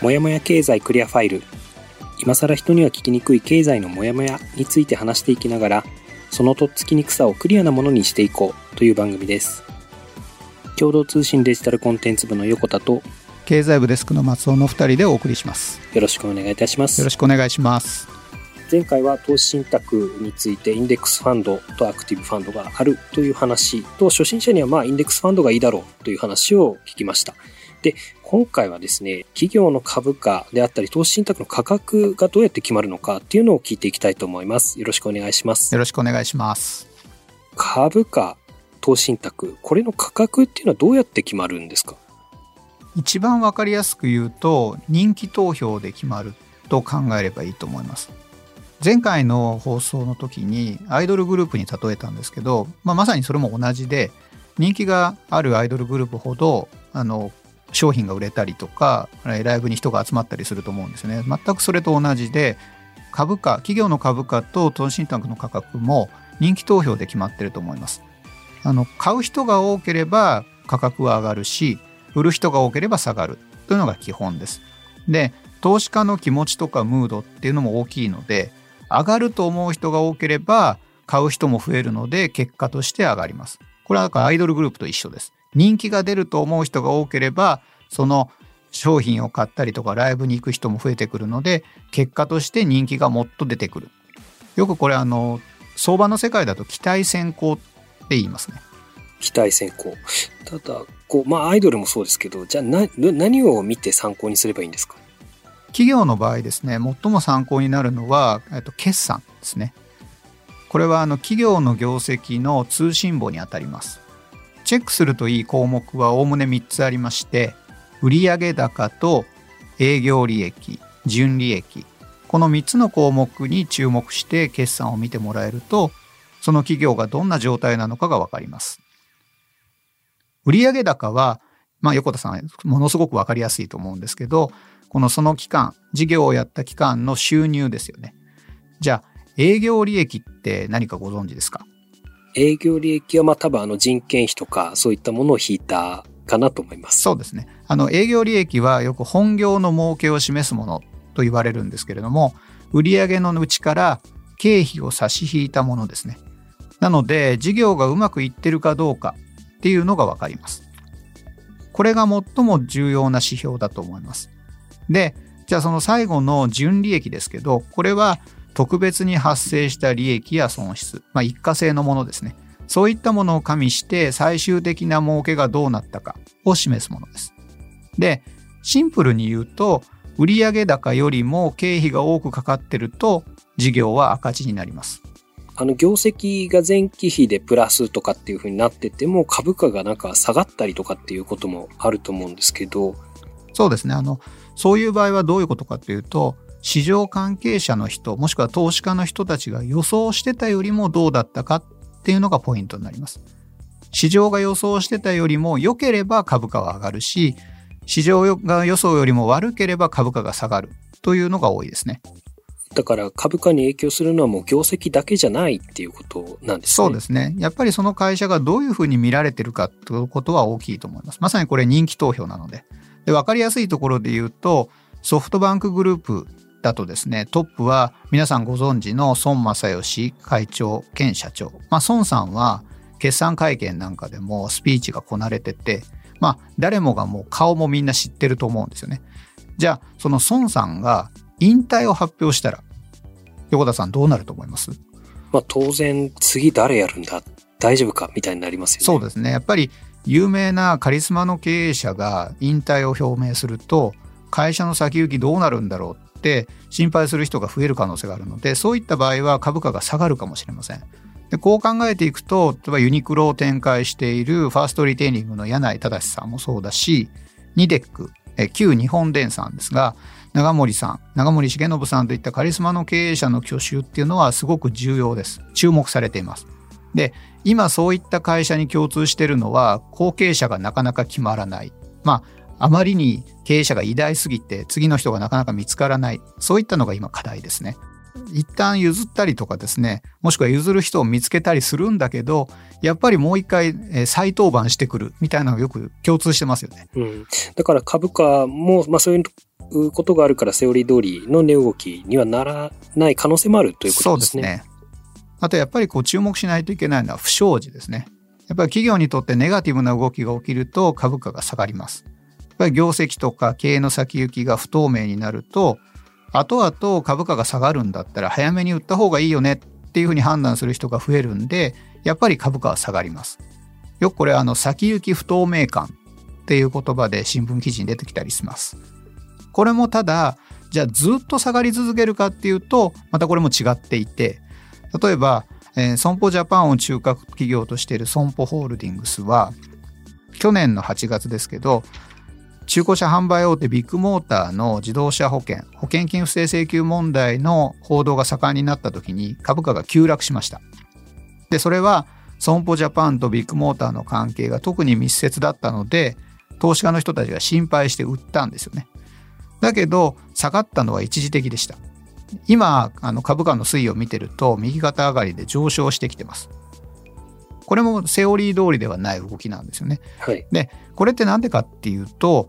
もやもや経済クリアファイル。今更人には聞きにくい経済のモヤモヤについて話していきながらそのとっつきにくさをクリアなものにしていこうという番組です。共同通信デジタルコンテンツ部の横田と経済部デスクの松尾の2人でお送りします。よろしくお願いいたします。よろしくお願いします。前回は投資信託についてインデックスファンドとアクティブファンドがあるという話と初心者にはまあインデックスファンドがいいだろうという話を聞きました。で今回はですね、企業の株価であったり、投資信託の価格がどうやって決まるのかっていうのを聞いていきたいと思います。よろしくお願いします。よろしくお願いします。株価、投資信託、これの価格っていうのはどうやって決まるんですか？一番わかりやすく言うと、人気投票で決まると考えればいいと思います。前回の放送の時にアイドルグループに例えたんですけど、まあ、まさにそれも同じで人気があるアイドルグループほどあの商品が売れたりとかライブに人が集まったりすると思うんですね。全くそれと同じで株価企業の株価と投資信託の価格も人気投票で決まってると思います。あの買う人が多ければ価格は上がるし売る人が多ければ下がる。というのが基本です。で投資家の気持ちとかムードっていうのも大きいので上がると思う人が多ければ買う人も増えるので結果として上がります。これはだからアイドルグループと一緒です。人気が出ると思う人が多ければその商品を買ったりとかライブに行く人も増えてくるので結果として人気がもっと出てくる。よくこれあの相場の世界だと期待先行って言いますね。期待先行。ただこうまあアイドルもそうですけどじゃあな何を見て参考にすればいいんですか？企業の場合ですね最も参考になるのは、えっと、決算ですねこれはあの企業の業績の通信簿にあたります。チェックするといい項目はおおむね3つありまして売上高と営業利益純利益。この3つの項目に注目して決算を見てもらえるとその企業がどんな状態なのかが分かります。売上高は、まあ、横田さんものすごく分かりやすいと思うんですけどこのその期間事業をやった期間の収入ですよね。じゃあ営業利益って何かご存知ですか？営業利益はまあ多分あの人件費とかそういったものを引いたかなと思います。そうですね。あの営業利益はよく本業の儲けを示すものと言われるんですけれども、売上のうちから経費を差し引いたものですね。なので事業がうまくいってるかどうかっていうのがわかります。これが最も重要な指標だと思います。で、じゃあその最後の純利益ですけど、これは特別に発生した利益や損失、まあ、一過性のものですね。そういったものを加味して最終的な儲けがどうなったかを示すものです。で、シンプルに言うと、売上高よりも経費が多くかかってると事業は赤字になります。あの業績が前期比でプラスとかっていう風になってても株価がなんか下がったりとかっていうこともあると思うんですけどそうですねあのそういう場合はどういうことかっていうと市場関係者の人もしくは投資家の人たちが予想してたよりもどうだったかっていうのがポイントになります。市場が予想してたよりも良ければ株価は上がるし市場が予想よりも悪ければ株価が下がるというのが多いですね。だから株価に影響するのはもう業績だけじゃないっていうことなんですね。そうですね。やっぱりその会社がどういうふうに見られてるかということは大きいと思います。まさにこれ人気投票なので。で、わかりやすいところで言うと、ソフトバンクグループだとですねトップは皆さんご存知の孫正義会長兼社長、まあ、孫さんは決算会見なんかでもスピーチがこなれてて、まあ、誰もがもう顔もみんな知ってると思うんですよね。じゃあその孫さんが引退を発表したら横田さんどうなると思います？まあ当然次誰やるんだ？大丈夫か？みたいになりますよね。そうですね。やっぱり有名なカリスマの経営者が引退を表明すると会社の先行きどうなるんだろうって心配する人が増える可能性があるのでそういった場合は株価が下がるかもしれません。でこう考えていくと例えばユニクロを展開しているファーストリテイリングの柳井正さんもそうだしニデック旧日本電産ですが長森さん長森重信さんといったカリスマの経営者の去就っていうのはすごく重要です。注目されています。で今そういった会社に共通してるのは後継者がなかなか決まらない。まああまりに経営者が偉大すぎて次の人がなかなか見つからないそういったのが今課題ですね。一旦譲ったりとかですねもしくは譲る人を見つけたりするんだけどやっぱりもう一回再登板してくるみたいなのがよく共通してますよね。うん、だから株価も、まあ、そういううことがあるからセオリー通りの値動きにはならない可能性もあるということですね。そうですね。あとやっぱりこう注目しないといけないのは不祥事ですね。やっぱり企業にとってネガティブな動きが起きると株価が下がります。ぱり業績とか経営の先行きが不透明になると、後々株価が下がるんだったら早めに売った方がいいよねっていうふうに判断する人が増えるんで、やっぱり株価は下がります。よくこれあの先行き不透明感っていう言葉で新聞記事に出てきたりします。これもただ、じゃあずっと下がり続けるかっていうと、またこれも違っていて、例えば、えー、損保ジャパンを中核企業としている損保ホールディングスは、去年の8月ですけど、中古車販売大手ビッグモーターの自動車保険、保険金不正請求問題の報道が盛んになった時に株価が急落しました。で、それは損保ジャパンとビッグモーターの関係が特に密接だったので、投資家の人たちが心配して売ったんですよね。だけど、下がったのは一時的でした。今、あの株価の推移を見てると、右肩上がりで上昇してきてます。これもセオリー通りではない動きなんですよね。はい、で、これって何でかっていうと、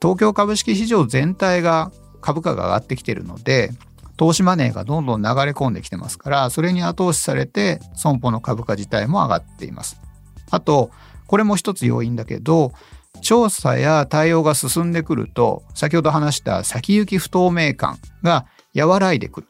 東京株式市場全体が株価が上がってきてるので、投資マネーがどんどん流れ込んできてますから、それに後押しされて、損保の株価自体も上がっています。あと、これも一つ要因だけど、調査や対応が進んでくると、先ほど話した先行き不透明感が和らいでくる。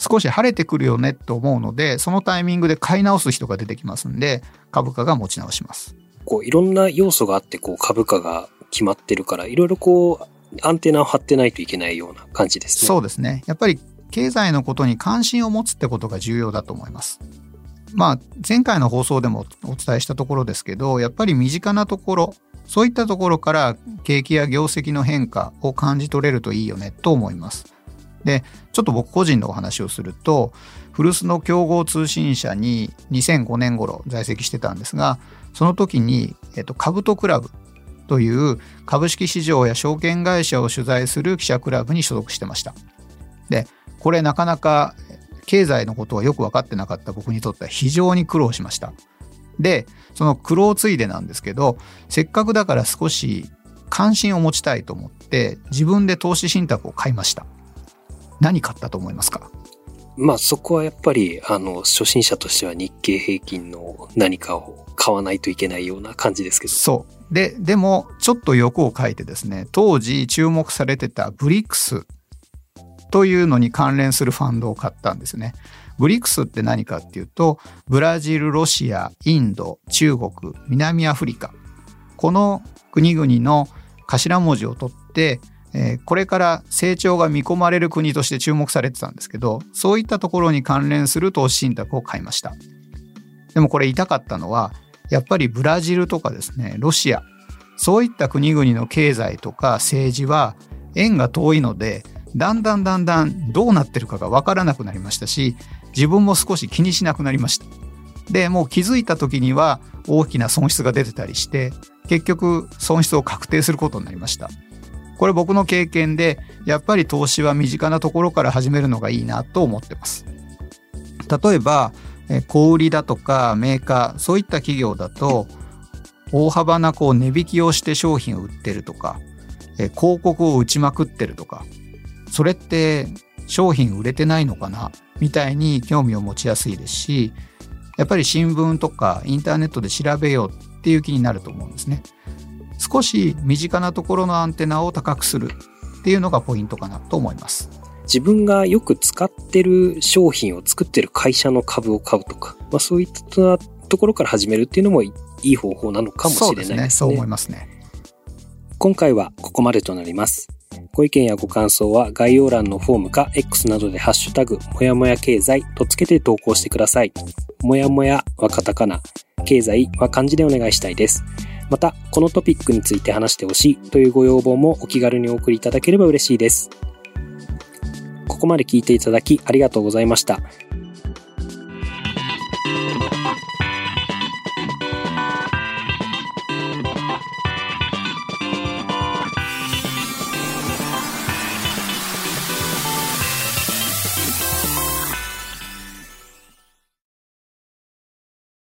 少し晴れてくるよねと思うので、そのタイミングで買い直す人が出てきますんで、株価が持ち直します。こう、いろんな要素があって、こう、株価が決まってるから、いろいろこう、アンテナを張ってないといけないような感じですね。そうですね。やっぱり経済のことに関心を持つってことが重要だと思います。まあ、前回の放送でもお伝えしたところですけど、やっぱり身近なところ、そういったところから景気や業績の変化を感じ取れるといいよねと思います。で、ちょっと僕個人のお話をすると、古巣の競合通信社に2005年頃在籍してたんですが、その時に、えっと、株とクラブという株式市場や証券会社を取材する記者クラブに所属してました。で、これなかなか経済のことはよく分かってなかった僕にとっては非常に苦労しました。で、その苦労ついでなんですけど、せっかくだから少し関心を持ちたいと思って自分で投資信託を買いました。何買ったと思いますか？まあそこはやっぱり、あの、初心者としては日経平均の何かを買わないといけないような感じですけど。そう。で、でも、ちょっと欲を書いてですね、当時注目されてたブリックスというのに関連するファンドを買ったんですね。ブリックスって何かっていうと、ブラジル、ロシア、インド、中国、南アフリカ。この国々の頭文字を取って、えー、これから成長が見込まれる国として注目されてたんですけど、そういったところに関連する投資信託を買いました。でもこれ痛かったのは、やっぱりブラジルとかですね、ロシア、そういった国々の経済とか政治は縁が遠いので、だんだんだんだんどうなってるかがわからなくなりましたし、自分も少し気にしなくなりました。で、もう気づいた時には大きな損失が出てたりして、結局損失を確定することになりました。これ僕の経験で、やっぱり投資は身近なところから始めるのがいいなと思ってます。例えば、小売りだとかメーカー、そういった企業だと、大幅なこう値引きをして商品を売ってるとか、広告を打ちまくってるとか、それって商品売れてないのかなみたいに興味を持ちやすいですし、やっぱり新聞とかインターネットで調べようっていう気になると思うんですね。少し身近なところのアンテナを高くするっていうのがポイントかなと思います。自分がよく使ってる商品を作ってる会社の株を買うとか、まあ、そういったところから始めるっていうのもいい方法なのかもしれないですね。そうですね。そう思いますね。今回はここまでとなります。ご意見やご感想は概要欄のフォームか X などでハッシュタグ、もやもや経済とつけて投稿してください。もやもやはカタカナ、経済は漢字でお願いしたいです。また、このトピックについて話してほしいというご要望もお気軽にお送りいただければ嬉しいです。ここまで聞いていただきありがとうございました。